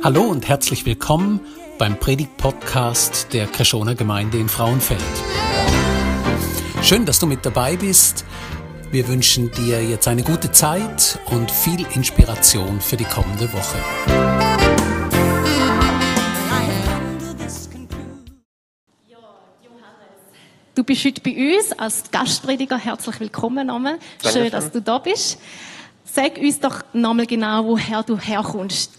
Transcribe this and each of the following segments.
Hallo und herzlich willkommen beim Predigt-Podcast der Kreschoner Gemeinde in Frauenfeld. Schön, dass du mit dabei bist. Wir wünschen dir jetzt eine gute Zeit und viel Inspiration für die kommende Woche. Du bist heute bei uns als Gastprediger. Herzlich willkommen nochmal. Schön, dass du da bist. Sag uns doch nochmal genau, woher du herkommst.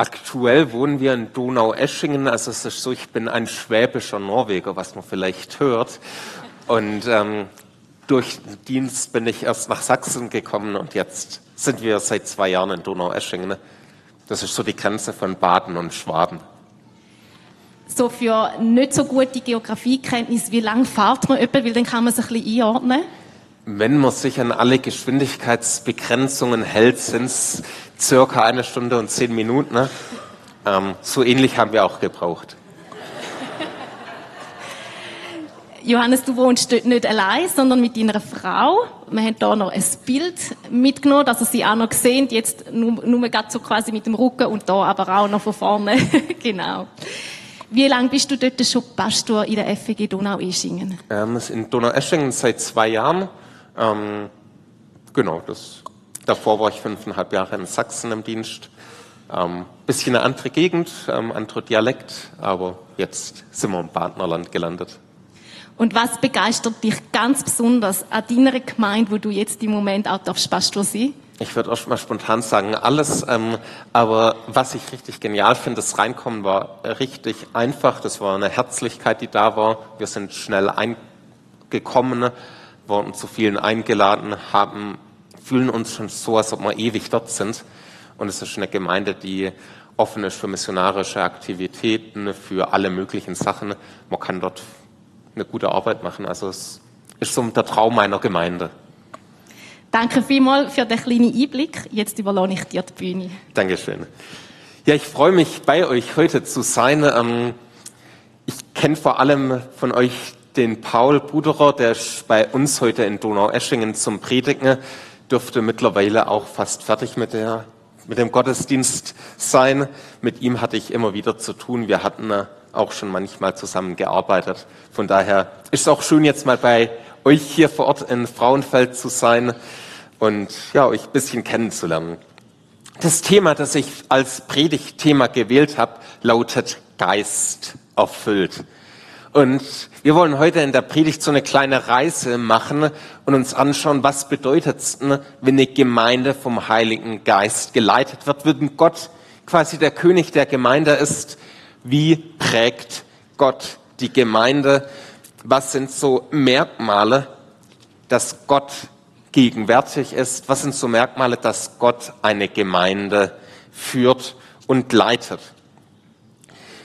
Aktuell wohnen wir in Donau-Eschingen. Also es ist so, ich bin ein schwäbischer Norweger, was man vielleicht hört. Und ähm, durch den Dienst bin ich erst nach Sachsen gekommen und jetzt sind wir seit zwei Jahren in Donau-Eschingen. Das ist so die Grenze von Baden und Schwaben. So für nicht so gute Geografiekenntnis, wie lange fahrt man etwa, weil dann kann man sich ein bisschen einordnen? Wenn man sich an alle Geschwindigkeitsbegrenzungen hält, sind es circa eine Stunde und zehn Minuten. Ne? Ähm, so ähnlich haben wir auch gebraucht. Johannes, du wohnst dort nicht allein, sondern mit deiner Frau. Wir haben hier noch ein Bild mitgenommen, dass ihr sie auch noch sehen. Jetzt nur, nur gerade so quasi mit dem Rücken und da aber auch noch von vorne. genau. Wie lange bist du dort schon Pastor in der FEG Donau-Eschingen? Ähm, in Donau-Eschingen seit zwei Jahren. Ähm, genau, das, davor war ich fünfeinhalb Jahre in Sachsen im Dienst. Ähm, bisschen eine andere Gegend, ähm, anderer Dialekt, aber jetzt sind wir im Partnerland gelandet. Und was begeistert dich ganz besonders an deiner Gemeinde, wo du jetzt im Moment auch darfst Pastor sein? Ich würde auch mal spontan sagen, alles. Ähm, aber was ich richtig genial finde, das Reinkommen war richtig einfach. Das war eine Herzlichkeit, die da war. Wir sind schnell eingekommen wurden zu vielen eingeladen, haben, fühlen uns schon so, als ob wir ewig dort sind. Und es ist eine Gemeinde, die offen ist für missionarische Aktivitäten, für alle möglichen Sachen. Man kann dort eine gute Arbeit machen. Also es ist so der Traum meiner Gemeinde. Danke vielmals für den kleinen Einblick. Jetzt überlasse ich dir die Bühne. Dankeschön. Ja, ich freue mich, bei euch heute zu sein. Ähm, ich kenne vor allem von euch den Paul Buderer, der ist bei uns heute in Donaueschingen zum Predigen, dürfte mittlerweile auch fast fertig mit, der, mit dem Gottesdienst sein. Mit ihm hatte ich immer wieder zu tun. Wir hatten auch schon manchmal zusammen gearbeitet. Von daher ist es auch schön, jetzt mal bei euch hier vor Ort in Frauenfeld zu sein und ja, euch ein bisschen kennenzulernen. Das Thema, das ich als Predigtthema gewählt habe, lautet Geist erfüllt. Und wir wollen heute in der Predigt so eine kleine Reise machen und uns anschauen, was bedeutet es, wenn eine Gemeinde vom Heiligen Geist geleitet wird, wenn Gott quasi der König der Gemeinde ist. Wie prägt Gott die Gemeinde? Was sind so Merkmale, dass Gott gegenwärtig ist? Was sind so Merkmale, dass Gott eine Gemeinde führt und leitet?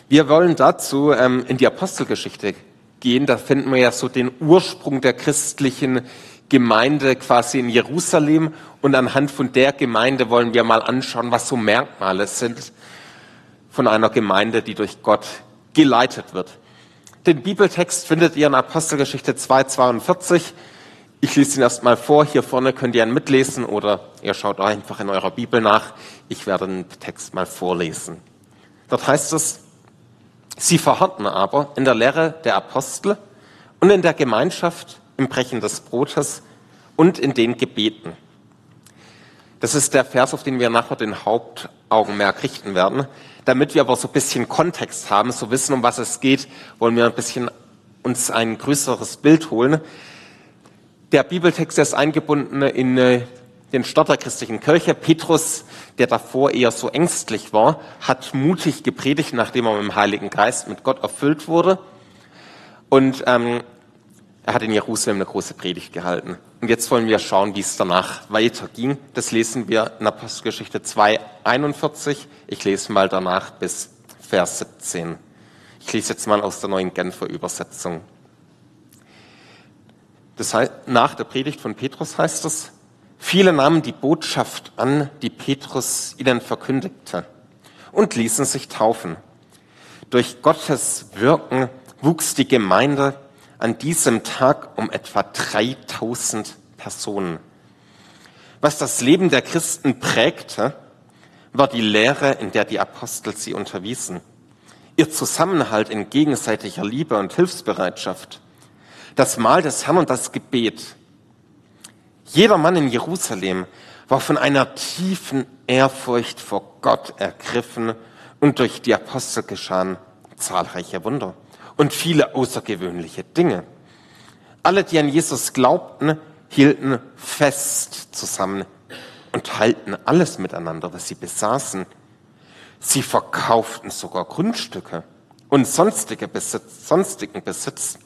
Wir wollen dazu ähm, in die Apostelgeschichte gehen. Da finden wir ja so den Ursprung der christlichen Gemeinde quasi in Jerusalem. Und anhand von der Gemeinde wollen wir mal anschauen, was so Merkmale sind von einer Gemeinde, die durch Gott geleitet wird. Den Bibeltext findet ihr in Apostelgeschichte 2,42. Ich lese ihn erstmal vor. Hier vorne könnt ihr ihn mitlesen oder ihr schaut einfach in eurer Bibel nach. Ich werde den Text mal vorlesen. Dort heißt es, Sie verharrten aber in der Lehre der Apostel und in der Gemeinschaft im Brechen des Brotes und in den Gebeten. Das ist der Vers, auf den wir nachher den Hauptaugenmerk richten werden. Damit wir aber so ein bisschen Kontext haben, so wissen, um was es geht, wollen wir ein bisschen uns ein größeres Bild holen. Der Bibeltext ist eingebunden in den Start der christlichen Kirche. Petrus, der davor eher so ängstlich war, hat mutig gepredigt, nachdem er mit dem Heiligen Geist, mit Gott erfüllt wurde. Und ähm, er hat in Jerusalem eine große Predigt gehalten. Und jetzt wollen wir schauen, wie es danach weiterging. Das lesen wir in Apostelgeschichte 2, 41. Ich lese mal danach bis Vers 17. Ich lese jetzt mal aus der neuen Genfer Übersetzung. Das heißt, nach der Predigt von Petrus heißt es, Viele nahmen die Botschaft an, die Petrus ihnen verkündigte, und ließen sich taufen. Durch Gottes Wirken wuchs die Gemeinde an diesem Tag um etwa 3000 Personen. Was das Leben der Christen prägte, war die Lehre, in der die Apostel sie unterwiesen. Ihr Zusammenhalt in gegenseitiger Liebe und Hilfsbereitschaft. Das Mahl des Herrn und das Gebet. Jeder Mann in Jerusalem war von einer tiefen Ehrfurcht vor Gott ergriffen und durch die Apostel geschahen zahlreiche Wunder und viele außergewöhnliche Dinge. Alle, die an Jesus glaubten, hielten fest zusammen und teilten alles miteinander, was sie besaßen. Sie verkauften sogar Grundstücke und sonstige Besitz, sonstigen Besitz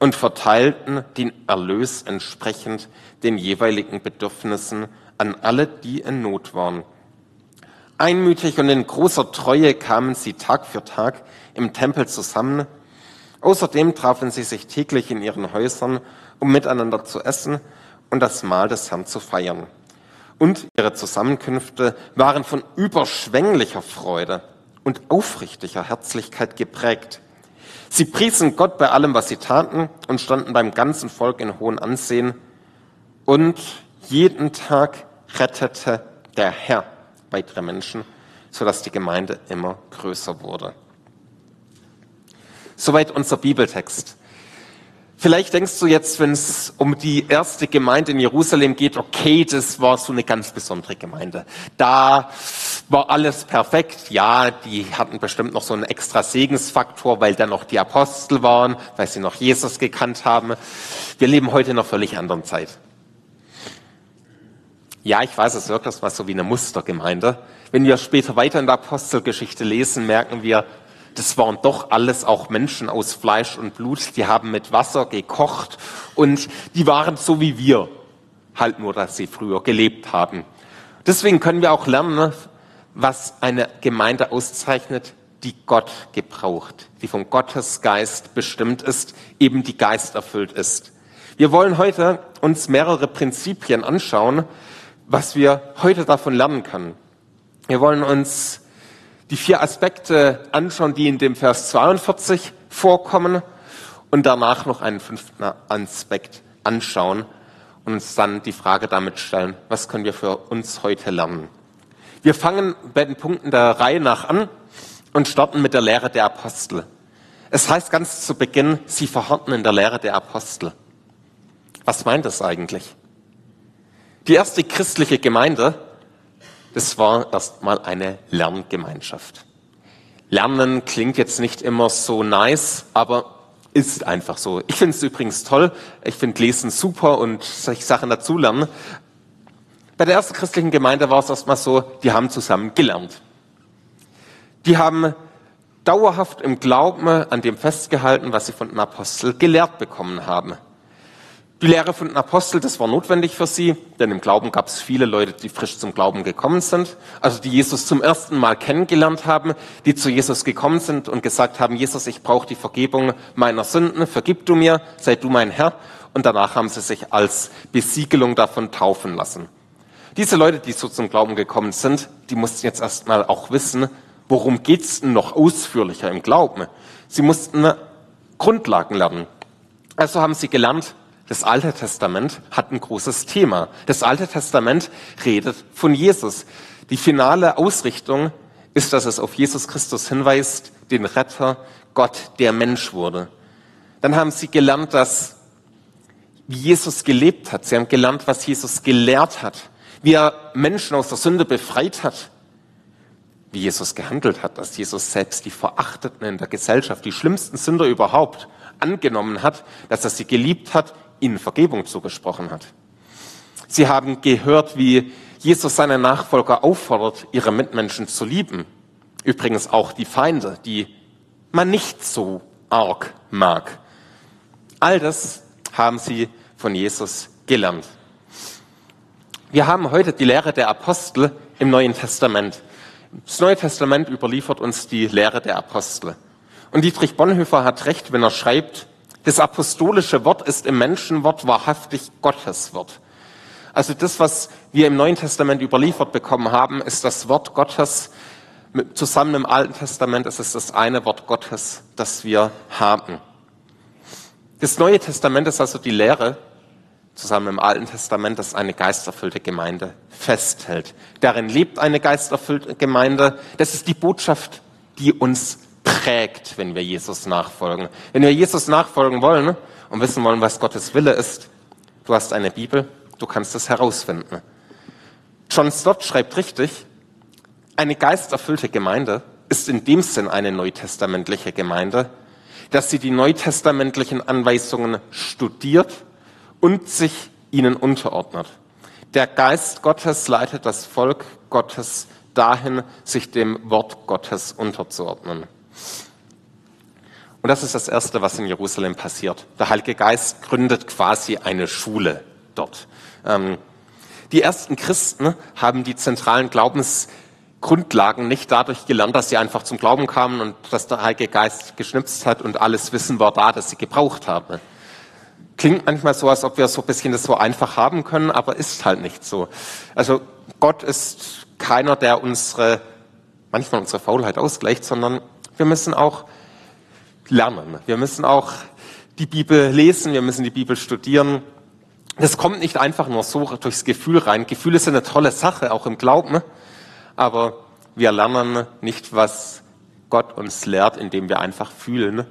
und verteilten den Erlös entsprechend den jeweiligen Bedürfnissen an alle, die in Not waren. Einmütig und in großer Treue kamen sie Tag für Tag im Tempel zusammen. Außerdem trafen sie sich täglich in ihren Häusern, um miteinander zu essen und das Mahl des Herrn zu feiern. Und ihre Zusammenkünfte waren von überschwänglicher Freude und aufrichtiger Herzlichkeit geprägt. Sie priesen Gott bei allem, was sie taten und standen beim ganzen Volk in hohem Ansehen. Und jeden Tag rettete der Herr weitere Menschen, sodass die Gemeinde immer größer wurde. Soweit unser Bibeltext. Vielleicht denkst du jetzt, wenn es um die erste Gemeinde in Jerusalem geht, okay, das war so eine ganz besondere Gemeinde. Da war alles perfekt. Ja, die hatten bestimmt noch so einen extra Segensfaktor, weil da noch die Apostel waren, weil sie noch Jesus gekannt haben. Wir leben heute in einer völlig anderen Zeit. Ja, ich weiß, es wirkt das mal so wie eine Mustergemeinde. Wenn wir später weiter in der Apostelgeschichte lesen, merken wir, das waren doch alles auch Menschen aus Fleisch und Blut. Die haben mit Wasser gekocht und die waren so wie wir. Halt nur, dass sie früher gelebt haben. Deswegen können wir auch lernen, was eine Gemeinde auszeichnet, die Gott gebraucht, die vom Gottesgeist bestimmt ist, eben die Geist erfüllt ist. Wir wollen heute uns mehrere Prinzipien anschauen, was wir heute davon lernen können. Wir wollen uns die vier Aspekte anschauen, die in dem Vers 42 vorkommen und danach noch einen fünften Aspekt anschauen und uns dann die Frage damit stellen, was können wir für uns heute lernen. Wir fangen bei den Punkten der Reihe nach an und starten mit der Lehre der Apostel. Es heißt ganz zu Beginn, sie verharrten in der Lehre der Apostel. Was meint das eigentlich? Die erste christliche Gemeinde, das war erstmal eine Lerngemeinschaft. Lernen klingt jetzt nicht immer so nice, aber ist einfach so. Ich finde es übrigens toll. Ich finde Lesen super und solche Sachen dazulernen. Bei der ersten christlichen Gemeinde war es erstmal so, die haben zusammen gelernt. Die haben dauerhaft im Glauben an dem festgehalten, was sie von den Aposteln gelehrt bekommen haben. Die Lehre von den Aposteln, das war notwendig für sie, denn im Glauben gab es viele Leute, die frisch zum Glauben gekommen sind, also die Jesus zum ersten Mal kennengelernt haben, die zu Jesus gekommen sind und gesagt haben, Jesus, ich brauche die Vergebung meiner Sünden, vergib du mir, sei du mein Herr. Und danach haben sie sich als Besiegelung davon taufen lassen. Diese Leute, die so zum Glauben gekommen sind, die mussten jetzt erstmal auch wissen, worum geht's denn noch ausführlicher im Glauben. Sie mussten Grundlagen lernen. Also haben sie gelernt, das Alte Testament hat ein großes Thema. Das Alte Testament redet von Jesus. Die finale Ausrichtung ist, dass es auf Jesus Christus hinweist, den Retter, Gott, der Mensch wurde. Dann haben sie gelernt, dass Jesus gelebt hat. Sie haben gelernt, was Jesus gelehrt hat, wie er Menschen aus der Sünde befreit hat, wie Jesus gehandelt hat, dass Jesus selbst die Verachteten in der Gesellschaft, die schlimmsten Sünder überhaupt, angenommen hat, dass er sie geliebt hat, ihnen Vergebung zugesprochen hat. Sie haben gehört, wie Jesus seine Nachfolger auffordert, ihre Mitmenschen zu lieben. Übrigens auch die Feinde, die man nicht so arg mag. All das haben sie von Jesus gelernt. Wir haben heute die Lehre der Apostel im Neuen Testament. Das Neue Testament überliefert uns die Lehre der Apostel. Und Dietrich Bonhoeffer hat recht, wenn er schreibt, das apostolische Wort ist im Menschenwort wahrhaftig Gottes Wort. Also das, was wir im Neuen Testament überliefert bekommen haben, ist das Wort Gottes. Zusammen im Alten Testament ist es das eine Wort Gottes, das wir haben. Das Neue Testament ist also die Lehre zusammen im Alten Testament, das eine geisterfüllte Gemeinde festhält. Darin lebt eine geisterfüllte Gemeinde. Das ist die Botschaft, die uns prägt, wenn wir Jesus nachfolgen. Wenn wir Jesus nachfolgen wollen und wissen wollen, was Gottes Wille ist, du hast eine Bibel, du kannst es herausfinden. John Stott schreibt richtig, eine geisterfüllte Gemeinde ist in dem Sinn eine neutestamentliche Gemeinde, dass sie die neutestamentlichen Anweisungen studiert und sich ihnen unterordnet. Der Geist Gottes leitet das Volk Gottes dahin, sich dem Wort Gottes unterzuordnen. Und das ist das Erste, was in Jerusalem passiert. Der Heilige Geist gründet quasi eine Schule dort. Ähm, die ersten Christen haben die zentralen Glaubensgrundlagen nicht dadurch gelernt, dass sie einfach zum Glauben kamen und dass der Heilige Geist geschnipst hat und alles Wissen war da, das sie gebraucht haben. Klingt manchmal so, als ob wir so ein bisschen das so einfach haben können, aber ist halt nicht so. Also Gott ist keiner, der unsere, manchmal unsere Faulheit ausgleicht, sondern wir müssen auch lernen. Wir müssen auch die Bibel lesen, wir müssen die Bibel studieren. Das kommt nicht einfach nur so durchs Gefühl rein. Gefühle sind eine tolle Sache, auch im Glauben, aber wir lernen nicht, was Gott uns lehrt, indem wir einfach fühlen.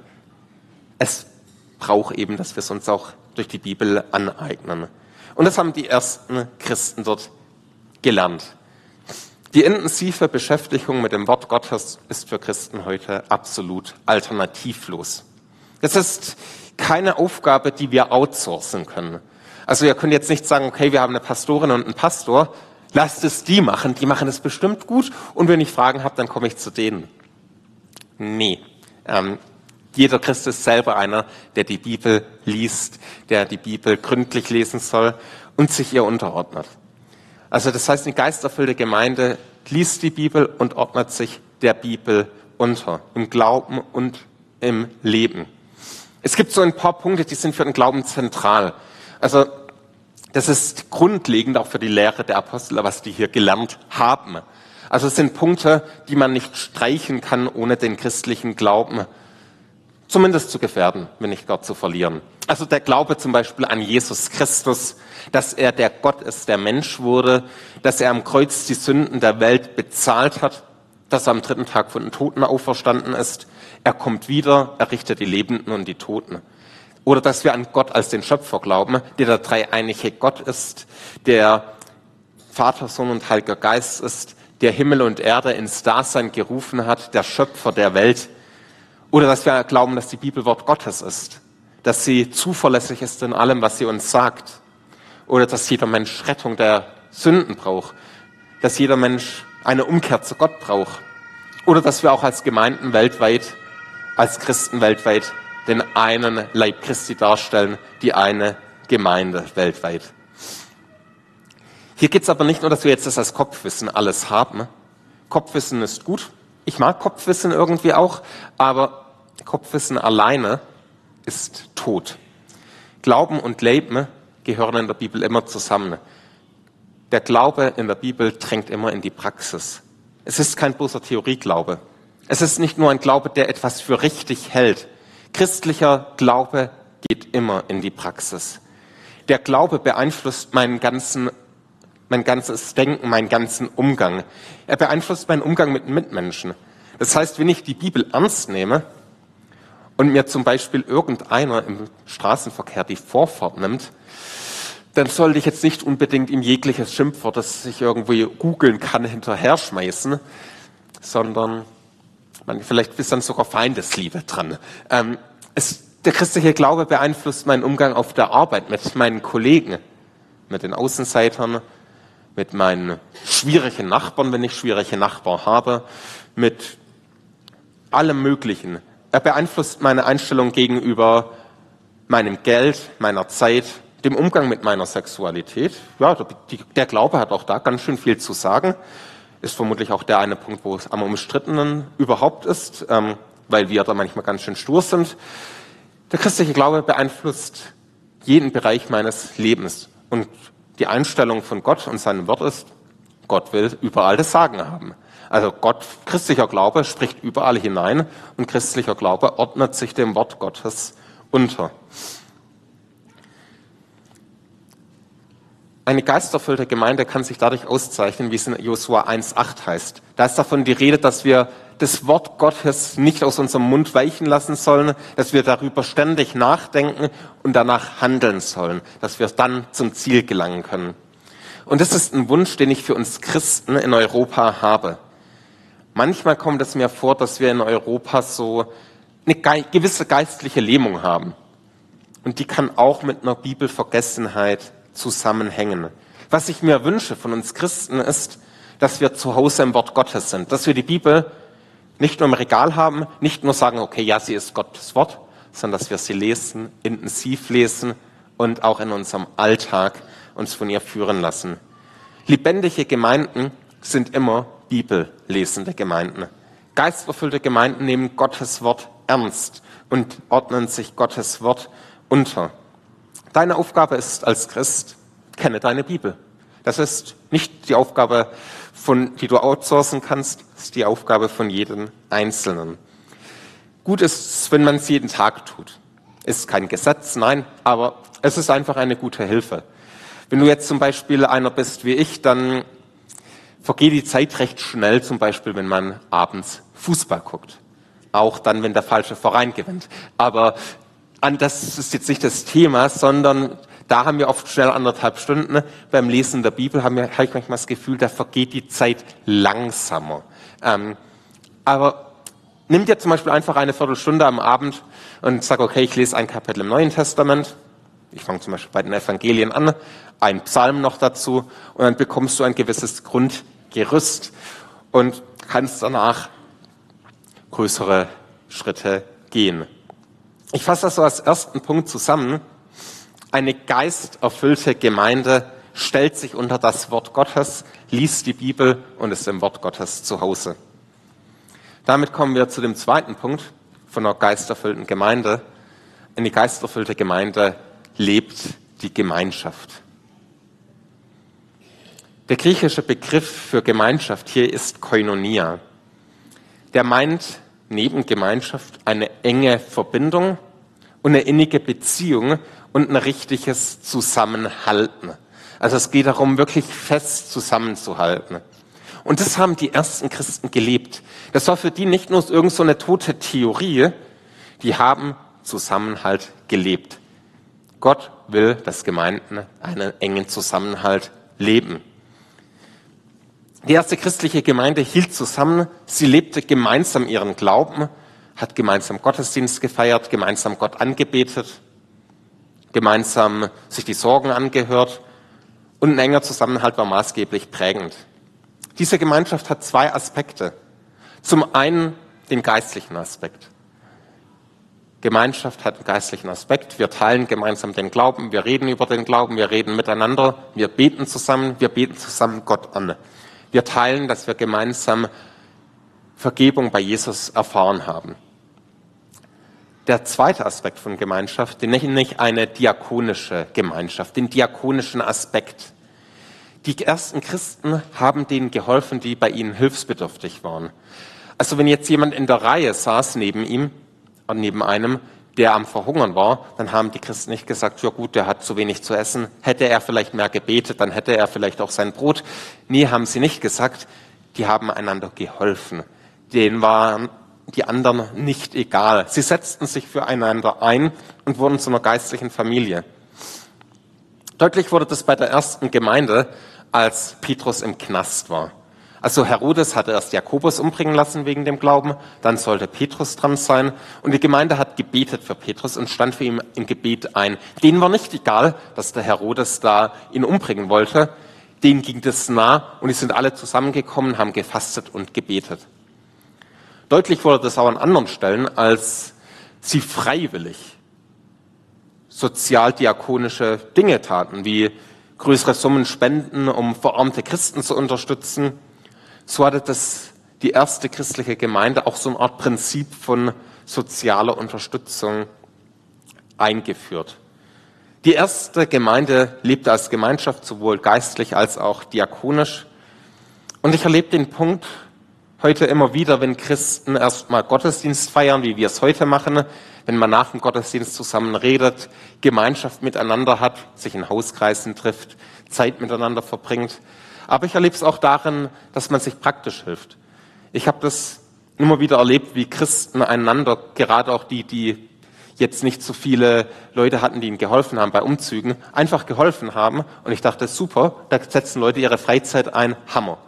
Es braucht eben, dass wir es uns auch durch die Bibel aneignen. Und das haben die ersten Christen dort gelernt. Die intensive Beschäftigung mit dem Wort Gottes ist für Christen heute absolut alternativlos. Das ist keine Aufgabe, die wir outsourcen können. Also wir können jetzt nicht sagen, okay, wir haben eine Pastorin und einen Pastor, lasst es die machen, die machen es bestimmt gut und wenn ich Fragen habe, dann komme ich zu denen. Nee, ähm, jeder Christ ist selber einer, der die Bibel liest, der die Bibel gründlich lesen soll und sich ihr unterordnet. Also das heißt, eine geisterfüllte Gemeinde liest die Bibel und ordnet sich der Bibel unter, im Glauben und im Leben. Es gibt so ein paar Punkte, die sind für den Glauben zentral. Also das ist grundlegend auch für die Lehre der Apostel, was die hier gelernt haben. Also es sind Punkte, die man nicht streichen kann, ohne den christlichen Glauben zumindest zu gefährden, wenn nicht Gott zu verlieren. Also der Glaube zum Beispiel an Jesus Christus, dass er der Gott ist, der Mensch wurde, dass er am Kreuz die Sünden der Welt bezahlt hat, dass er am dritten Tag von den Toten auferstanden ist. Er kommt wieder, er richtet die Lebenden und die Toten. Oder dass wir an Gott als den Schöpfer glauben, der der dreieinige Gott ist, der Vater, Sohn und Heiliger Geist ist, der Himmel und Erde ins Dasein gerufen hat, der Schöpfer der Welt. Oder dass wir glauben, dass die Bibel Wort Gottes ist, dass sie zuverlässig ist in allem, was sie uns sagt. Oder dass jeder Mensch Rettung der Sünden braucht, dass jeder Mensch eine Umkehr zu Gott braucht. Oder dass wir auch als Gemeinden weltweit, als Christen weltweit den einen Leib Christi darstellen, die eine Gemeinde weltweit. Hier geht es aber nicht nur, dass wir jetzt das als Kopfwissen alles haben. Kopfwissen ist gut, ich mag Kopfwissen irgendwie auch, aber Kopfwissen alleine ist tot. Glauben und Leben gehören in der Bibel immer zusammen. Der Glaube in der Bibel drängt immer in die Praxis. Es ist kein bloßer Theorieglaube. Es ist nicht nur ein Glaube, der etwas für richtig hält. Christlicher Glaube geht immer in die Praxis. Der Glaube beeinflusst meinen ganzen mein ganzes Denken, meinen ganzen Umgang. Er beeinflusst meinen Umgang mit Mitmenschen. Das heißt, wenn ich die Bibel ernst nehme und mir zum Beispiel irgendeiner im Straßenverkehr die Vorfahrt nimmt, dann sollte ich jetzt nicht unbedingt ihm jegliches Schimpfwort, das ich irgendwie googeln kann, hinterher schmeißen, sondern man, vielleicht ist dann sogar Feindesliebe dran. Ähm, es, der christliche Glaube beeinflusst meinen Umgang auf der Arbeit mit meinen Kollegen, mit den Außenseitern, mit meinen schwierigen Nachbarn, wenn ich schwierige Nachbarn habe, mit allem Möglichen. Er beeinflusst meine Einstellung gegenüber meinem Geld, meiner Zeit, dem Umgang mit meiner Sexualität. Ja, der Glaube hat auch da ganz schön viel zu sagen. Ist vermutlich auch der eine Punkt, wo es am umstrittenen überhaupt ist, ähm, weil wir da manchmal ganz schön stur sind. Der christliche Glaube beeinflusst jeden Bereich meines Lebens. Und die Einstellung von Gott und seinem Wort ist, Gott will überall das Sagen haben. Also Gott, christlicher Glaube spricht überall hinein und christlicher Glaube ordnet sich dem Wort Gottes unter. Eine geisterfüllte Gemeinde kann sich dadurch auszeichnen, wie es in Josua 1.8 heißt. Da ist davon die Rede, dass wir das Wort Gottes nicht aus unserem Mund weichen lassen sollen, dass wir darüber ständig nachdenken und danach handeln sollen, dass wir dann zum Ziel gelangen können. Und das ist ein Wunsch, den ich für uns Christen in Europa habe. Manchmal kommt es mir vor, dass wir in Europa so eine gewisse geistliche Lähmung haben. Und die kann auch mit einer Bibelvergessenheit zusammenhängen. Was ich mir wünsche von uns Christen ist, dass wir zu Hause im Wort Gottes sind, dass wir die Bibel nicht nur im Regal haben, nicht nur sagen, okay, ja, sie ist Gottes Wort, sondern dass wir sie lesen, intensiv lesen und auch in unserem Alltag uns von ihr führen lassen. Lebendige Gemeinden sind immer bibellesende Gemeinden. Geisterfüllte Gemeinden nehmen Gottes Wort ernst und ordnen sich Gottes Wort unter. Deine Aufgabe ist als Christ, kenne deine Bibel. Das ist nicht die Aufgabe, von, die du outsourcen kannst, ist die Aufgabe von jedem Einzelnen. Gut ist es, wenn man es jeden Tag tut. Ist kein Gesetz, nein, aber es ist einfach eine gute Hilfe. Wenn du jetzt zum Beispiel einer bist wie ich, dann vergeht die Zeit recht schnell, zum Beispiel, wenn man abends Fußball guckt. Auch dann, wenn der falsche Verein gewinnt. Aber an das ist jetzt nicht das Thema, sondern da haben wir oft schnell anderthalb Stunden. Beim Lesen der Bibel haben wir, habe ich manchmal das Gefühl, da vergeht die Zeit langsamer. Ähm, aber nimm dir zum Beispiel einfach eine Viertelstunde am Abend und sag, okay, ich lese ein Kapitel im Neuen Testament. Ich fange zum Beispiel bei den Evangelien an, ein Psalm noch dazu und dann bekommst du ein gewisses Grundgerüst und kannst danach größere Schritte gehen. Ich fasse das so als ersten Punkt zusammen. Eine geisterfüllte Gemeinde stellt sich unter das Wort Gottes, liest die Bibel und ist im Wort Gottes zu Hause. Damit kommen wir zu dem zweiten Punkt von einer geisterfüllten Gemeinde. Eine geisterfüllte Gemeinde lebt die Gemeinschaft. Der griechische Begriff für Gemeinschaft hier ist Koinonia. Der meint neben Gemeinschaft eine enge Verbindung und eine innige Beziehung und ein richtiges Zusammenhalten. Also es geht darum, wirklich fest zusammenzuhalten. Und das haben die ersten Christen gelebt. Das war für die nicht nur irgend so eine tote Theorie, die haben Zusammenhalt gelebt. Gott will, dass Gemeinden einen engen Zusammenhalt leben. Die erste christliche Gemeinde hielt zusammen, sie lebte gemeinsam ihren Glauben, hat gemeinsam Gottesdienst gefeiert, gemeinsam Gott angebetet, gemeinsam sich die Sorgen angehört und ein enger Zusammenhalt war maßgeblich prägend. Diese Gemeinschaft hat zwei Aspekte. Zum einen den geistlichen Aspekt. Gemeinschaft hat einen geistlichen Aspekt. Wir teilen gemeinsam den Glauben, wir reden über den Glauben, wir reden miteinander, wir beten zusammen, wir beten zusammen Gott an. Wir teilen, dass wir gemeinsam Vergebung bei Jesus erfahren haben. Der zweite Aspekt von Gemeinschaft, den nenne ich eine diakonische Gemeinschaft, den diakonischen Aspekt. Die ersten Christen haben denen geholfen, die bei ihnen hilfsbedürftig waren. Also wenn jetzt jemand in der Reihe saß neben ihm, und neben einem, der am Verhungern war, dann haben die Christen nicht gesagt, ja gut, der hat zu wenig zu essen. Hätte er vielleicht mehr gebetet, dann hätte er vielleicht auch sein Brot. Nee, haben sie nicht gesagt. Die haben einander geholfen. Denen waren die anderen nicht egal. Sie setzten sich füreinander ein und wurden zu einer geistlichen Familie. Deutlich wurde das bei der ersten Gemeinde, als Petrus im Knast war. Also Herodes hatte erst Jakobus umbringen lassen wegen dem Glauben, dann sollte Petrus dran sein und die Gemeinde hat gebetet für Petrus und stand für ihn im Gebet ein. Denen war nicht egal, dass der Herodes da ihn umbringen wollte, denen ging das nah und die sind alle zusammengekommen, haben gefastet und gebetet. Deutlich wurde das auch an anderen Stellen, als sie freiwillig sozialdiakonische Dinge taten, wie größere Summen spenden, um verarmte Christen zu unterstützen, so hatte das die erste christliche Gemeinde auch so eine Art Prinzip von sozialer Unterstützung eingeführt. Die erste Gemeinde lebte als Gemeinschaft sowohl geistlich als auch diakonisch. Und ich erlebe den Punkt, heute immer wieder, wenn Christen erstmal Gottesdienst feiern, wie wir es heute machen, wenn man nach dem Gottesdienst zusammen redet, Gemeinschaft miteinander hat, sich in Hauskreisen trifft, Zeit miteinander verbringt. Aber ich erlebe es auch darin, dass man sich praktisch hilft. Ich habe das immer wieder erlebt, wie Christen einander, gerade auch die, die jetzt nicht so viele Leute hatten, die ihnen geholfen haben bei Umzügen, einfach geholfen haben. Und ich dachte, super, da setzen Leute ihre Freizeit ein, Hammer.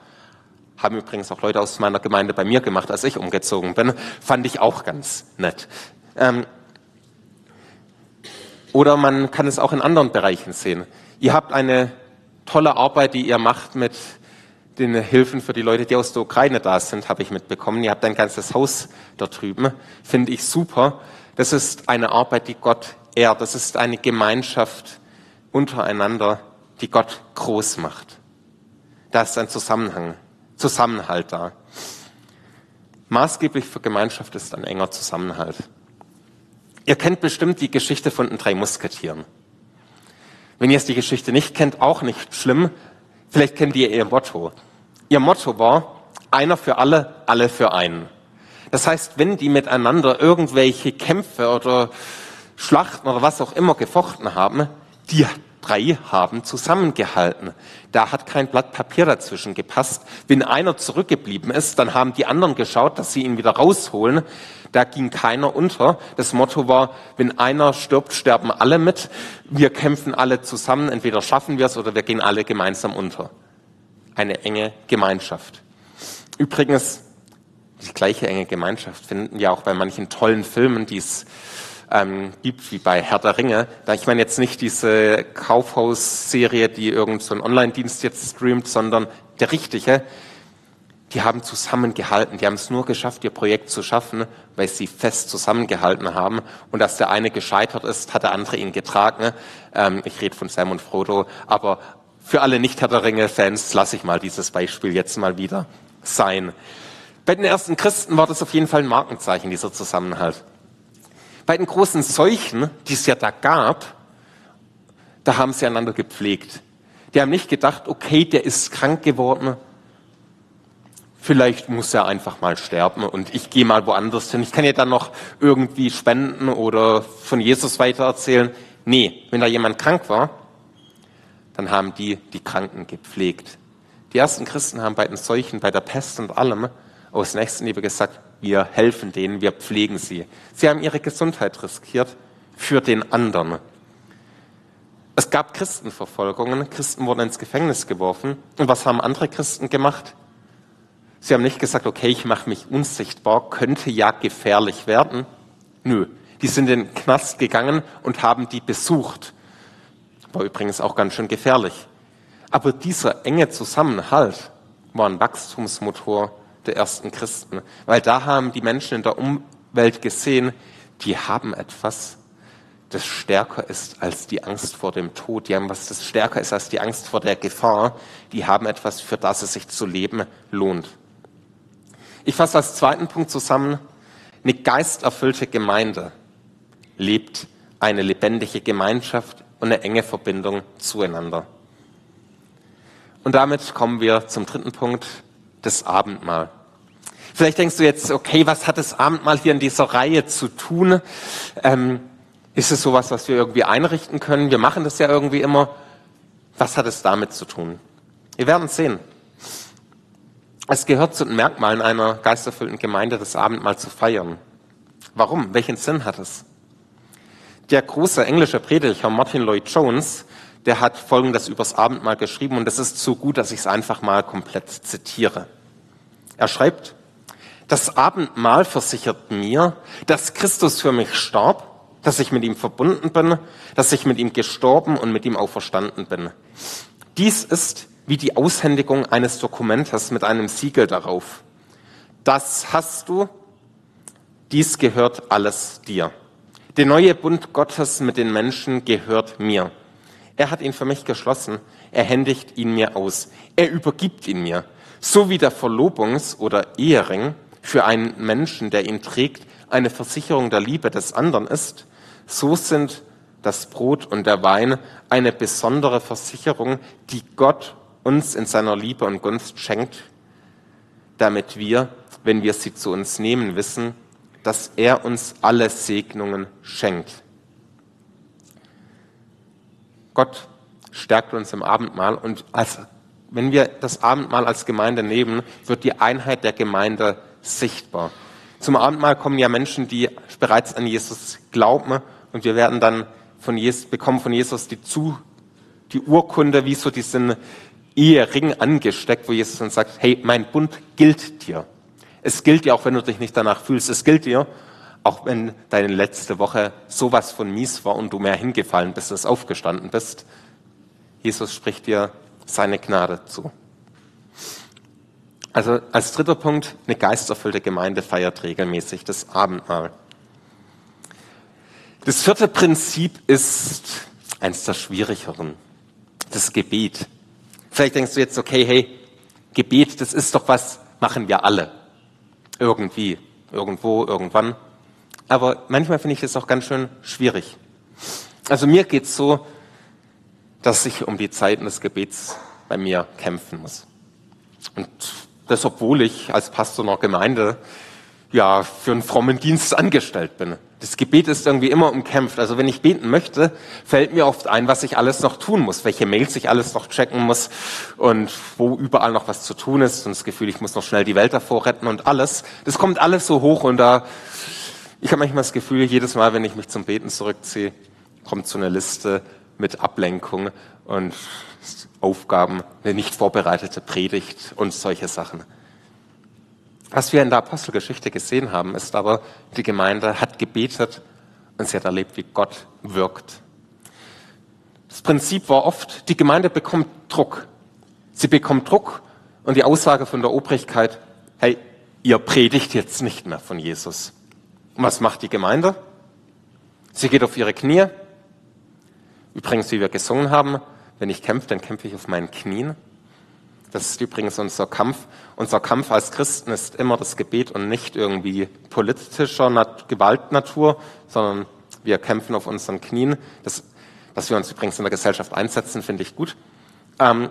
Haben übrigens auch Leute aus meiner Gemeinde bei mir gemacht, als ich umgezogen bin. Fand ich auch ganz nett. Ähm, oder man kann es auch in anderen Bereichen sehen. Ihr habt eine tolle Arbeit, die ihr macht mit den Hilfen für die Leute, die aus der Ukraine da sind, habe ich mitbekommen. Ihr habt ein ganzes Haus da drüben. Finde ich super. Das ist eine Arbeit, die Gott ehrt. Das ist eine Gemeinschaft untereinander, die Gott groß macht. Da ist ein Zusammenhang, Zusammenhalt da. Maßgeblich für Gemeinschaft ist ein enger Zusammenhalt. Ihr kennt bestimmt die Geschichte von den drei Musketieren. Wenn ihr es die Geschichte nicht kennt, auch nicht schlimm. Vielleicht kennt ihr ihr Motto. Ihr Motto war, einer für alle, alle für einen. Das heißt, wenn die miteinander irgendwelche Kämpfe oder Schlachten oder was auch immer gefochten haben, die drei haben zusammengehalten. Da hat kein Blatt Papier dazwischen gepasst. Wenn einer zurückgeblieben ist, dann haben die anderen geschaut, dass sie ihn wieder rausholen. Da ging keiner unter. Das Motto war, wenn einer stirbt, sterben alle mit. Wir kämpfen alle zusammen. Entweder schaffen wir es oder wir gehen alle gemeinsam unter. Eine enge Gemeinschaft. Übrigens, die gleiche enge Gemeinschaft finden wir auch bei manchen tollen Filmen, die es ähm, gibt, wie bei Herr der Ringe. Da ich meine jetzt nicht diese Kaufhaus-Serie, die irgendein so Online-Dienst jetzt streamt, sondern der richtige. Die haben zusammengehalten. Die haben es nur geschafft, ihr Projekt zu schaffen, weil sie fest zusammengehalten haben. Und dass der eine gescheitert ist, hat der andere ihn getragen. Ähm, ich rede von Sam und Frodo. Aber für alle Nicht-Herr der Ringe-Fans lasse ich mal dieses Beispiel jetzt mal wieder sein. Bei den ersten Christen war das auf jeden Fall ein Markenzeichen, dieser Zusammenhalt. Bei den großen Seuchen, die es ja da gab, da haben sie einander gepflegt. Die haben nicht gedacht, okay, der ist krank geworden, vielleicht muss er einfach mal sterben und ich gehe mal woanders hin. Ich kann ja dann noch irgendwie spenden oder von Jesus weitererzählen. Nee, wenn da jemand krank war, dann haben die die Kranken gepflegt. Die ersten Christen haben bei den Seuchen, bei der Pest und allem aus Nächstenliebe gesagt, wir helfen denen, wir pflegen sie. Sie haben ihre Gesundheit riskiert für den anderen. Es gab Christenverfolgungen, Christen wurden ins Gefängnis geworfen. Und was haben andere Christen gemacht? Sie haben nicht gesagt, okay, ich mache mich unsichtbar, könnte ja gefährlich werden. Nö, die sind in den Knast gegangen und haben die besucht. War übrigens auch ganz schön gefährlich. Aber dieser enge Zusammenhalt war ein Wachstumsmotor der ersten Christen, weil da haben die Menschen in der Umwelt gesehen, die haben etwas, das stärker ist als die Angst vor dem Tod. Die haben was, das stärker ist als die Angst vor der Gefahr. Die haben etwas, für das es sich zu leben lohnt. Ich fasse als zweiten Punkt zusammen, eine geisterfüllte Gemeinde lebt eine lebendige Gemeinschaft und eine enge Verbindung zueinander. Und damit kommen wir zum dritten Punkt, das Abendmahl. Vielleicht denkst du jetzt, okay, was hat das Abendmahl hier in dieser Reihe zu tun? Ähm, ist es sowas, was wir irgendwie einrichten können? Wir machen das ja irgendwie immer. Was hat es damit zu tun? Wir werden sehen. Es gehört zu den Merkmalen einer geisterfüllten Gemeinde, das Abendmahl zu feiern. Warum? Welchen Sinn hat es? Der große englische Prediger Martin Lloyd Jones der hat Folgendes übers Abendmahl geschrieben und das ist so gut, dass ich es einfach mal komplett zitiere. Er schreibt, das Abendmahl versichert mir, dass Christus für mich starb, dass ich mit ihm verbunden bin, dass ich mit ihm gestorben und mit ihm auferstanden bin. Dies ist wie die Aushändigung eines Dokumentes mit einem Siegel darauf. Das hast du, dies gehört alles dir. Der neue Bund Gottes mit den Menschen gehört mir. Er hat ihn für mich geschlossen. Er händigt ihn mir aus. Er übergibt ihn mir. So wie der Verlobungs- oder Ehering für einen Menschen, der ihn trägt, eine Versicherung der Liebe des anderen ist, so sind das Brot und der Wein eine besondere Versicherung, die Gott uns in seiner Liebe und Gunst schenkt, damit wir wenn wir sie zu uns nehmen wissen, dass er uns alle Segnungen schenkt. Gott stärkt uns im Abendmahl und als, wenn wir das Abendmahl als Gemeinde nehmen, wird die Einheit der Gemeinde sichtbar. Zum Abendmahl kommen ja Menschen, die bereits an Jesus glauben und wir werden dann von Jesus, bekommen von Jesus die, Zu, die Urkunde, wie so diesen Ehering angesteckt, wo Jesus uns sagt, hey, mein Bund gilt dir. Es gilt dir auch, wenn du dich nicht danach fühlst. Es gilt dir, auch wenn deine letzte Woche sowas von mies war und du mehr hingefallen bist als aufgestanden bist. Jesus spricht dir seine Gnade zu. Also als dritter Punkt, eine geisterfüllte Gemeinde feiert regelmäßig das Abendmahl. Das vierte Prinzip ist eines der schwierigeren, das Gebet. Vielleicht denkst du jetzt, okay, hey, Gebet, das ist doch was, machen wir alle. Irgendwie, irgendwo, irgendwann. Aber manchmal finde ich das auch ganz schön schwierig. Also mir geht es so, dass ich um die Zeiten des Gebets bei mir kämpfen muss. Und das, obwohl ich als Pastor einer Gemeinde ja für einen frommen Dienst angestellt bin. Das Gebet ist irgendwie immer umkämpft. Also wenn ich beten möchte, fällt mir oft ein, was ich alles noch tun muss, welche Mails ich alles noch checken muss und wo überall noch was zu tun ist und das Gefühl, ich muss noch schnell die Welt davor retten und alles. Das kommt alles so hoch und da, ich habe manchmal das Gefühl, jedes Mal, wenn ich mich zum Beten zurückziehe, kommt so eine Liste mit Ablenkung und Aufgaben, eine nicht vorbereitete Predigt und solche Sachen. Was wir in der Apostelgeschichte gesehen haben, ist aber, die Gemeinde hat gebetet und sie hat erlebt, wie Gott wirkt. Das Prinzip war oft, die Gemeinde bekommt Druck. Sie bekommt Druck und die Aussage von der Obrigkeit, hey, ihr predigt jetzt nicht mehr von Jesus. Und was macht die Gemeinde? Sie geht auf ihre Knie. Übrigens, wie wir gesungen haben, wenn ich kämpfe, dann kämpfe ich auf meinen Knien. Das ist übrigens unser Kampf. Unser Kampf als Christen ist immer das Gebet und nicht irgendwie politischer Nat Gewaltnatur, sondern wir kämpfen auf unseren Knien. Das, dass wir uns übrigens in der Gesellschaft einsetzen, finde ich gut. Ähm,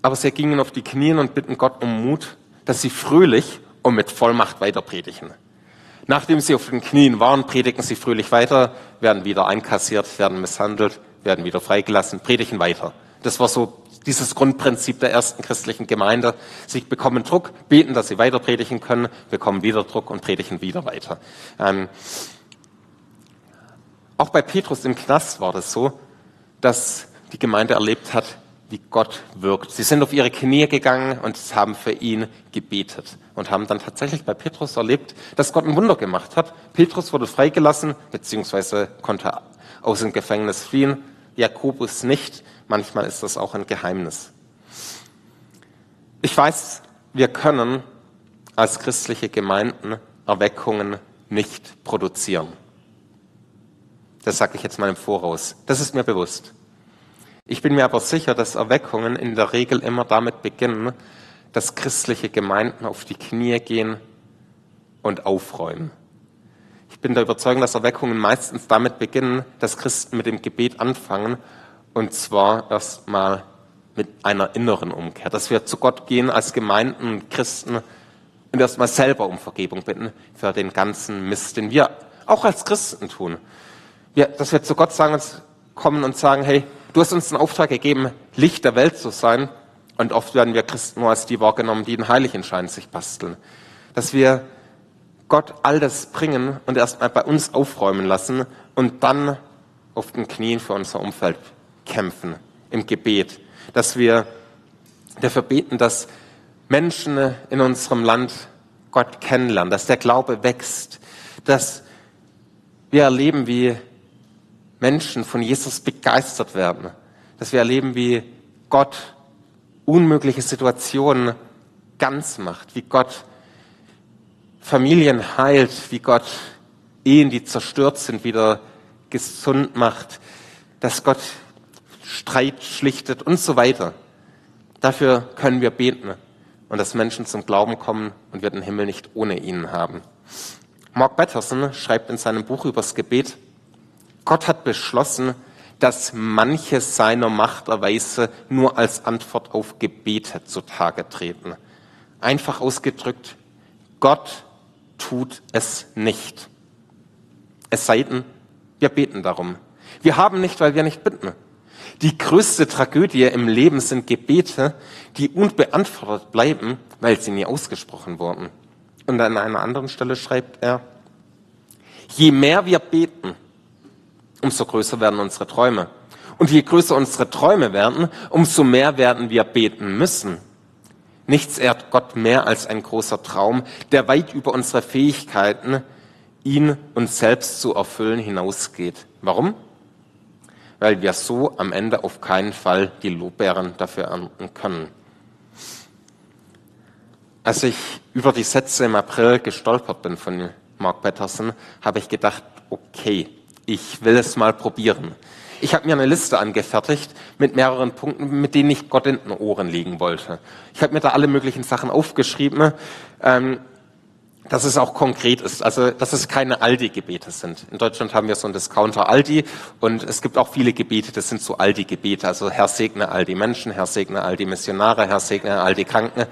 aber sie gingen auf die Knien und bitten Gott um Mut, dass sie fröhlich und mit Vollmacht weiter predigen. Nachdem sie auf den Knien waren, predigen sie fröhlich weiter, werden wieder einkassiert, werden misshandelt, werden wieder freigelassen, predigen weiter. Das war so dieses Grundprinzip der ersten christlichen Gemeinde. Sie bekommen Druck, beten, dass sie weiter predigen können, bekommen wieder Druck und predigen wieder weiter. Ähm, auch bei Petrus im Knast war das so, dass die Gemeinde erlebt hat, wie Gott wirkt. Sie sind auf ihre Knie gegangen und haben für ihn gebetet und haben dann tatsächlich bei Petrus erlebt, dass Gott ein Wunder gemacht hat. Petrus wurde freigelassen, beziehungsweise konnte aus dem Gefängnis fliehen. Jakobus nicht. Manchmal ist das auch ein Geheimnis. Ich weiß, wir können als christliche Gemeinden Erweckungen nicht produzieren. Das sage ich jetzt mal im Voraus. Das ist mir bewusst. Ich bin mir aber sicher, dass Erweckungen in der Regel immer damit beginnen, dass christliche Gemeinden auf die Knie gehen und aufräumen. Ich bin der Überzeugung, dass Erweckungen meistens damit beginnen, dass Christen mit dem Gebet anfangen und zwar erstmal mit einer inneren Umkehr, dass wir zu Gott gehen als Gemeinden und Christen und erstmal selber um Vergebung bitten für den ganzen Mist, den wir auch als Christen tun. Wir, dass wir zu Gott sagen, kommen und sagen, hey, du hast uns den Auftrag gegeben, Licht der Welt zu sein. Und oft werden wir Christen nur als die wahrgenommen, die den Heiligenschein sich basteln. Dass wir Gott all das bringen und erstmal bei uns aufräumen lassen und dann auf den Knien für unser Umfeld kämpfen im Gebet, dass wir dafür beten, dass Menschen in unserem Land Gott kennenlernen, dass der Glaube wächst, dass wir erleben, wie Menschen von Jesus begeistert werden, dass wir erleben, wie Gott unmögliche Situationen ganz macht, wie Gott Familien heilt, wie Gott Ehen, die zerstört sind, wieder gesund macht, dass Gott Streit schlichtet und so weiter. Dafür können wir beten und dass Menschen zum Glauben kommen und wir den Himmel nicht ohne ihnen haben. Mark Batterson schreibt in seinem Buch übers Gebet, Gott hat beschlossen, dass manche seiner Machterweise nur als Antwort auf Gebete zutage treten. Einfach ausgedrückt, Gott tut es nicht. Es sei denn, wir beten darum. Wir haben nicht, weil wir nicht bitten. Die größte Tragödie im Leben sind Gebete, die unbeantwortet bleiben, weil sie nie ausgesprochen wurden. Und an einer anderen Stelle schreibt er, je mehr wir beten, umso größer werden unsere Träume. Und je größer unsere Träume werden, umso mehr werden wir beten müssen. Nichts ehrt Gott mehr als ein großer Traum, der weit über unsere Fähigkeiten, ihn uns selbst zu erfüllen, hinausgeht. Warum? Weil wir so am Ende auf keinen Fall die Lobbeeren dafür ernten können. Als ich über die Sätze im April gestolpert bin von Mark Patterson, habe ich gedacht, okay, ich will es mal probieren. Ich habe mir eine Liste angefertigt mit mehreren Punkten, mit denen ich Gott in den Ohren legen wollte. Ich habe mir da alle möglichen Sachen aufgeschrieben, ähm, dass es auch konkret ist, also dass es keine Aldi-Gebete sind. In Deutschland haben wir so einen Discounter Aldi und es gibt auch viele Gebete, das sind so Aldi-Gebete, also Herr segne all die Menschen, Herr segne all die Missionare, Herr segne all die Kranken.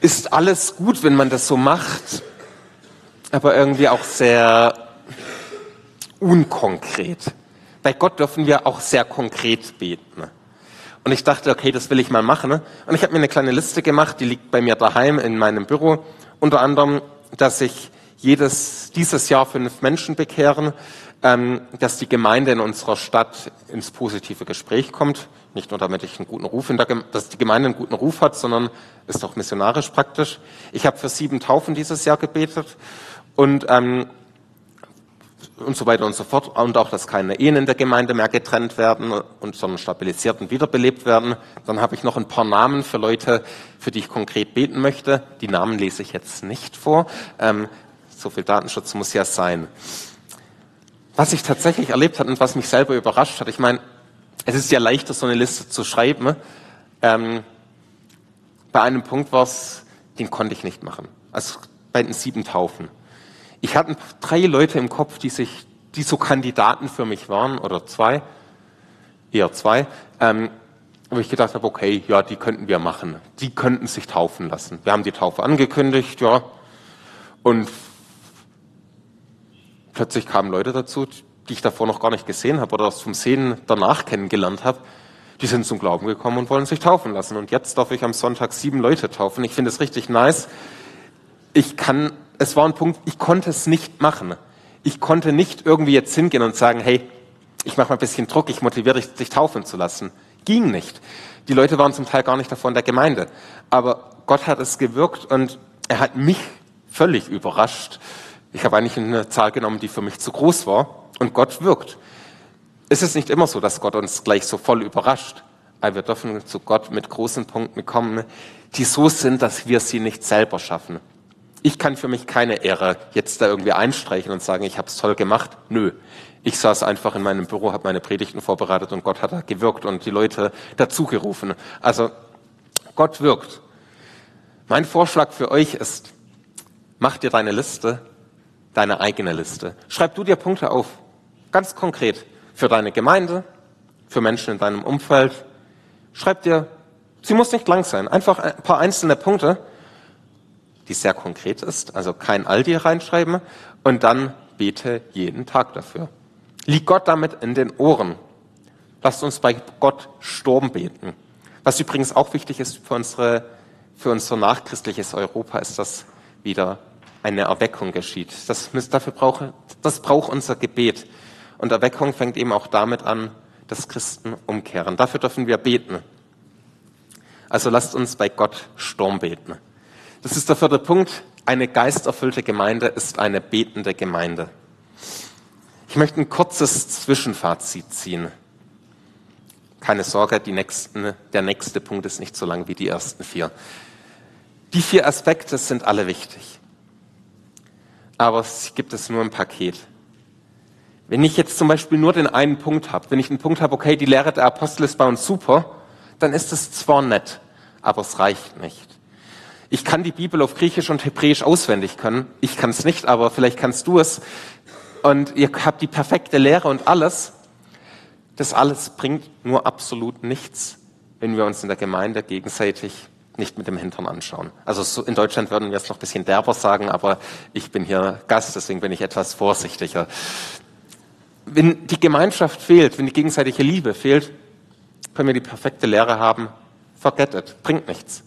Ist alles gut, wenn man das so macht, aber irgendwie auch sehr unkonkret. Bei Gott dürfen wir auch sehr konkret beten. Und ich dachte, okay, das will ich mal machen. Und ich habe mir eine kleine Liste gemacht, die liegt bei mir daheim in meinem Büro. Unter anderem, dass ich jedes, dieses Jahr fünf Menschen bekehren, ähm, dass die Gemeinde in unserer Stadt ins positive Gespräch kommt. Nicht nur damit ich einen guten Ruf in der, dass die Gemeinde einen guten Ruf hat, sondern ist auch missionarisch praktisch. Ich habe für sieben Taufen dieses Jahr gebetet und ähm, und so weiter und so fort. Und auch, dass keine Ehen in der Gemeinde mehr getrennt werden, und, sondern stabilisiert und wiederbelebt werden. Dann habe ich noch ein paar Namen für Leute, für die ich konkret beten möchte. Die Namen lese ich jetzt nicht vor. Ähm, so viel Datenschutz muss ja sein. Was ich tatsächlich erlebt habe und was mich selber überrascht hat, ich meine, es ist ja leichter, so eine Liste zu schreiben. Ähm, bei einem Punkt war es, den konnte ich nicht machen. Also bei den sieben Taufen. Ich hatte drei Leute im Kopf, die sich, die so Kandidaten für mich waren, oder zwei, eher zwei, ähm, wo ich gedacht habe, okay, ja, die könnten wir machen. Die könnten sich taufen lassen. Wir haben die Taufe angekündigt, ja, und plötzlich kamen Leute dazu, die ich davor noch gar nicht gesehen habe oder das zum Sehen danach kennengelernt habe. Die sind zum Glauben gekommen und wollen sich taufen lassen. Und jetzt darf ich am Sonntag sieben Leute taufen. Ich finde es richtig nice. Ich kann es war ein Punkt, ich konnte es nicht machen. Ich konnte nicht irgendwie jetzt hingehen und sagen, hey, ich mache mal ein bisschen Druck, ich motiviere dich, sich taufen zu lassen. Ging nicht. Die Leute waren zum Teil gar nicht davon der Gemeinde. Aber Gott hat es gewirkt und er hat mich völlig überrascht. Ich habe eigentlich eine Zahl genommen, die für mich zu groß war. Und Gott wirkt. Es ist nicht immer so, dass Gott uns gleich so voll überrascht. Aber wir dürfen zu Gott mit großen Punkten kommen, die so sind, dass wir sie nicht selber schaffen. Ich kann für mich keine Ehre jetzt da irgendwie einstreichen und sagen, ich habe es toll gemacht. Nö. Ich saß einfach in meinem Büro, habe meine Predigten vorbereitet und Gott hat da gewirkt und die Leute dazugerufen. Also Gott wirkt. Mein Vorschlag für euch ist, mach dir deine Liste, deine eigene Liste. Schreib du dir Punkte auf, ganz konkret, für deine Gemeinde, für Menschen in deinem Umfeld. Schreib dir, sie muss nicht lang sein, einfach ein paar einzelne Punkte die sehr konkret ist, also kein Aldi reinschreiben und dann bete jeden Tag dafür. Lieg Gott damit in den Ohren. Lasst uns bei Gott Sturm beten. Was übrigens auch wichtig ist für, unsere, für unser nachchristliches Europa, ist, dass wieder eine Erweckung geschieht. Das, dafür brauche, das braucht unser Gebet. Und Erweckung fängt eben auch damit an, dass Christen umkehren. Dafür dürfen wir beten. Also lasst uns bei Gott Sturm beten. Das ist der vierte Punkt. Eine geisterfüllte Gemeinde ist eine betende Gemeinde. Ich möchte ein kurzes Zwischenfazit ziehen. Keine Sorge, nächsten, der nächste Punkt ist nicht so lang wie die ersten vier. Die vier Aspekte sind alle wichtig. Aber es gibt es nur im Paket. Wenn ich jetzt zum Beispiel nur den einen Punkt habe, wenn ich einen Punkt habe, okay, die Lehre der Apostel ist bei uns super, dann ist es zwar nett, aber es reicht nicht. Ich kann die Bibel auf Griechisch und Hebräisch auswendig können. Ich kann es nicht, aber vielleicht kannst du es. Und ihr habt die perfekte Lehre und alles. Das alles bringt nur absolut nichts, wenn wir uns in der Gemeinde gegenseitig nicht mit dem Hintern anschauen. Also so in Deutschland würden wir es noch ein bisschen derber sagen, aber ich bin hier Gast, deswegen bin ich etwas vorsichtiger. Wenn die Gemeinschaft fehlt, wenn die gegenseitige Liebe fehlt, können wir die perfekte Lehre haben, forget it, bringt nichts.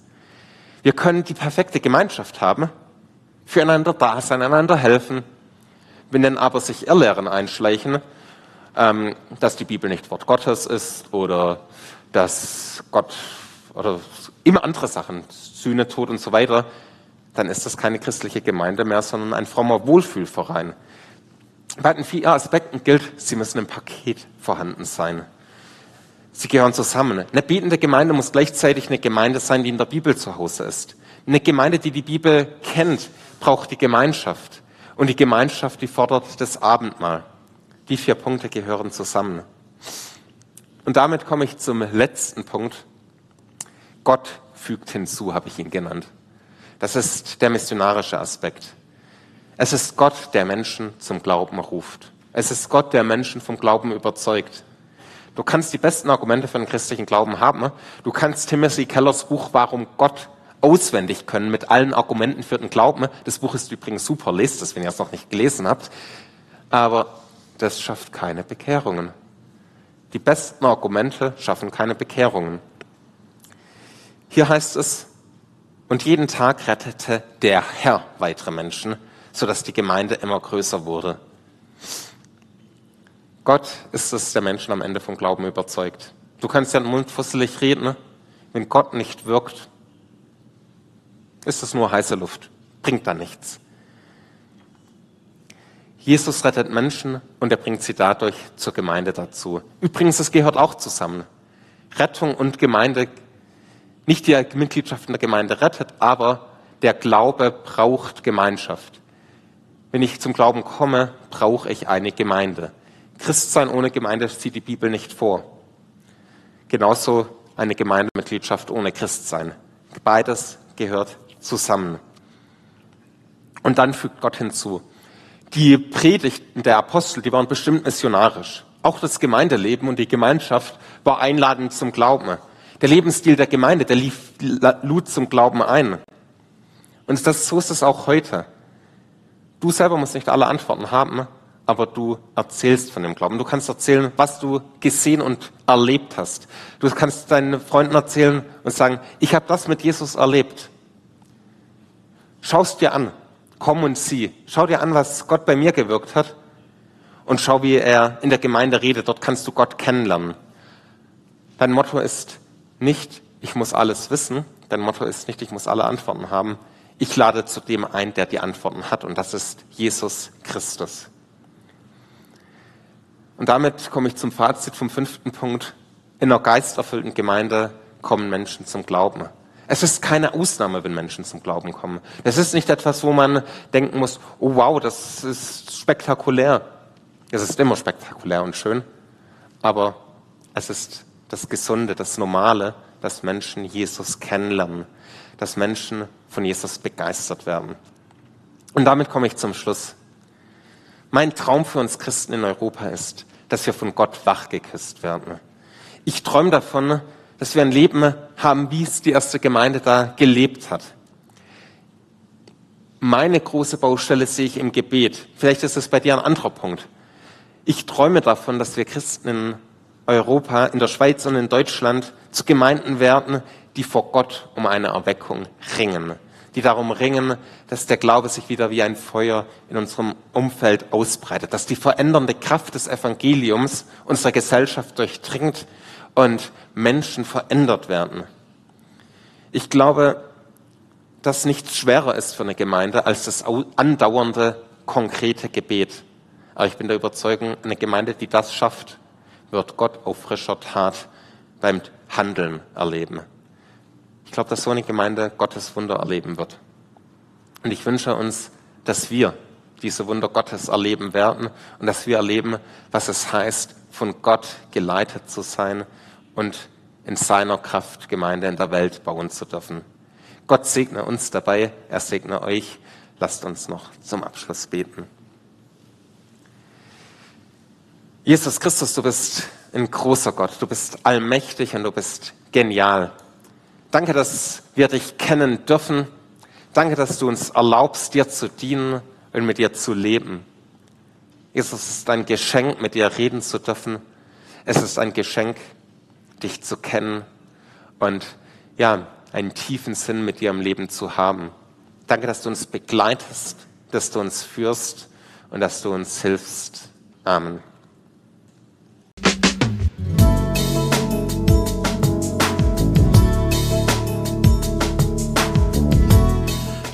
Wir können die perfekte Gemeinschaft haben, füreinander da sein, einander helfen. Wenn dann aber sich Irrlehren einschleichen, ähm, dass die Bibel nicht Wort Gottes ist oder dass Gott oder immer andere Sachen, Sühne, Tod und so weiter, dann ist das keine christliche Gemeinde mehr, sondern ein frommer Wohlfühlverein. Bei den vier Aspekten gilt, sie müssen im Paket vorhanden sein. Sie gehören zusammen. Eine betende Gemeinde muss gleichzeitig eine Gemeinde sein, die in der Bibel zu Hause ist. Eine Gemeinde, die die Bibel kennt, braucht die Gemeinschaft. Und die Gemeinschaft, die fordert das Abendmahl. Die vier Punkte gehören zusammen. Und damit komme ich zum letzten Punkt. Gott fügt hinzu, habe ich ihn genannt. Das ist der missionarische Aspekt. Es ist Gott, der Menschen zum Glauben ruft. Es ist Gott, der Menschen vom Glauben überzeugt. Du kannst die besten Argumente für den christlichen Glauben haben. Du kannst Timothy Kellers Buch Warum Gott auswendig können mit allen Argumenten für den Glauben. Das Buch ist übrigens super, lest es, wenn ihr es noch nicht gelesen habt. Aber das schafft keine Bekehrungen. Die besten Argumente schaffen keine Bekehrungen. Hier heißt es, und jeden Tag rettete der Herr weitere Menschen, sodass die Gemeinde immer größer wurde. Gott ist es, der Menschen am Ende vom Glauben überzeugt. Du kannst ja den Mund fusselig reden, wenn Gott nicht wirkt, ist es nur heiße Luft, bringt da nichts. Jesus rettet Menschen und er bringt sie dadurch zur Gemeinde dazu. Übrigens, es gehört auch zusammen. Rettung und Gemeinde, nicht die Mitgliedschaft in der Gemeinde rettet, aber der Glaube braucht Gemeinschaft. Wenn ich zum Glauben komme, brauche ich eine Gemeinde. Christsein ohne Gemeinde sieht die Bibel nicht vor. Genauso eine Gemeindemitgliedschaft ohne Christsein. Beides gehört zusammen. Und dann fügt Gott hinzu. Die Predigten der Apostel, die waren bestimmt missionarisch. Auch das Gemeindeleben und die Gemeinschaft war einladend zum Glauben. Der Lebensstil der Gemeinde, der lief, lud zum Glauben ein. Und das, so ist es auch heute. Du selber musst nicht alle Antworten haben, aber du erzählst von dem Glauben. Du kannst erzählen, was du gesehen und erlebt hast. Du kannst deinen Freunden erzählen und sagen, ich habe das mit Jesus erlebt. Schau es dir an. Komm und sieh. Schau dir an, was Gott bei mir gewirkt hat. Und schau, wie er in der Gemeinde redet. Dort kannst du Gott kennenlernen. Dein Motto ist nicht, ich muss alles wissen. Dein Motto ist nicht, ich muss alle Antworten haben. Ich lade zu dem ein, der die Antworten hat. Und das ist Jesus Christus. Und damit komme ich zum Fazit vom fünften Punkt. In einer geisterfüllten Gemeinde kommen Menschen zum Glauben. Es ist keine Ausnahme, wenn Menschen zum Glauben kommen. Es ist nicht etwas, wo man denken muss, oh wow, das ist spektakulär. Es ist immer spektakulär und schön, aber es ist das Gesunde, das Normale, dass Menschen Jesus kennenlernen, dass Menschen von Jesus begeistert werden. Und damit komme ich zum Schluss. Mein Traum für uns Christen in Europa ist, dass wir von Gott wachgeküsst werden. Ich träume davon, dass wir ein Leben haben, wie es die erste Gemeinde da gelebt hat. Meine große Baustelle sehe ich im Gebet. Vielleicht ist es bei dir ein anderer Punkt. Ich träume davon, dass wir Christen in Europa, in der Schweiz und in Deutschland zu Gemeinden werden, die vor Gott um eine Erweckung ringen. Die darum ringen, dass der Glaube sich wieder wie ein Feuer in unserem Umfeld ausbreitet, dass die verändernde Kraft des Evangeliums unsere Gesellschaft durchdringt und Menschen verändert werden. Ich glaube, dass nichts schwerer ist für eine Gemeinde als das andauernde, konkrete Gebet. Aber ich bin der Überzeugung, eine Gemeinde, die das schafft, wird Gott auf frischer Tat beim Handeln erleben. Ich glaube, dass so eine Gemeinde Gottes Wunder erleben wird. Und ich wünsche uns, dass wir diese Wunder Gottes erleben werden und dass wir erleben, was es heißt, von Gott geleitet zu sein und in seiner Kraft Gemeinde in der Welt bauen zu dürfen. Gott segne uns dabei, er segne euch. Lasst uns noch zum Abschluss beten. Jesus Christus, du bist ein großer Gott, du bist allmächtig und du bist genial. Danke, dass wir dich kennen dürfen. Danke, dass du uns erlaubst, dir zu dienen und mit dir zu leben. Jesus, es ist ein Geschenk, mit dir reden zu dürfen. Es ist ein Geschenk, dich zu kennen und ja, einen tiefen Sinn mit dir im Leben zu haben. Danke, dass du uns begleitest, dass du uns führst und dass du uns hilfst. Amen.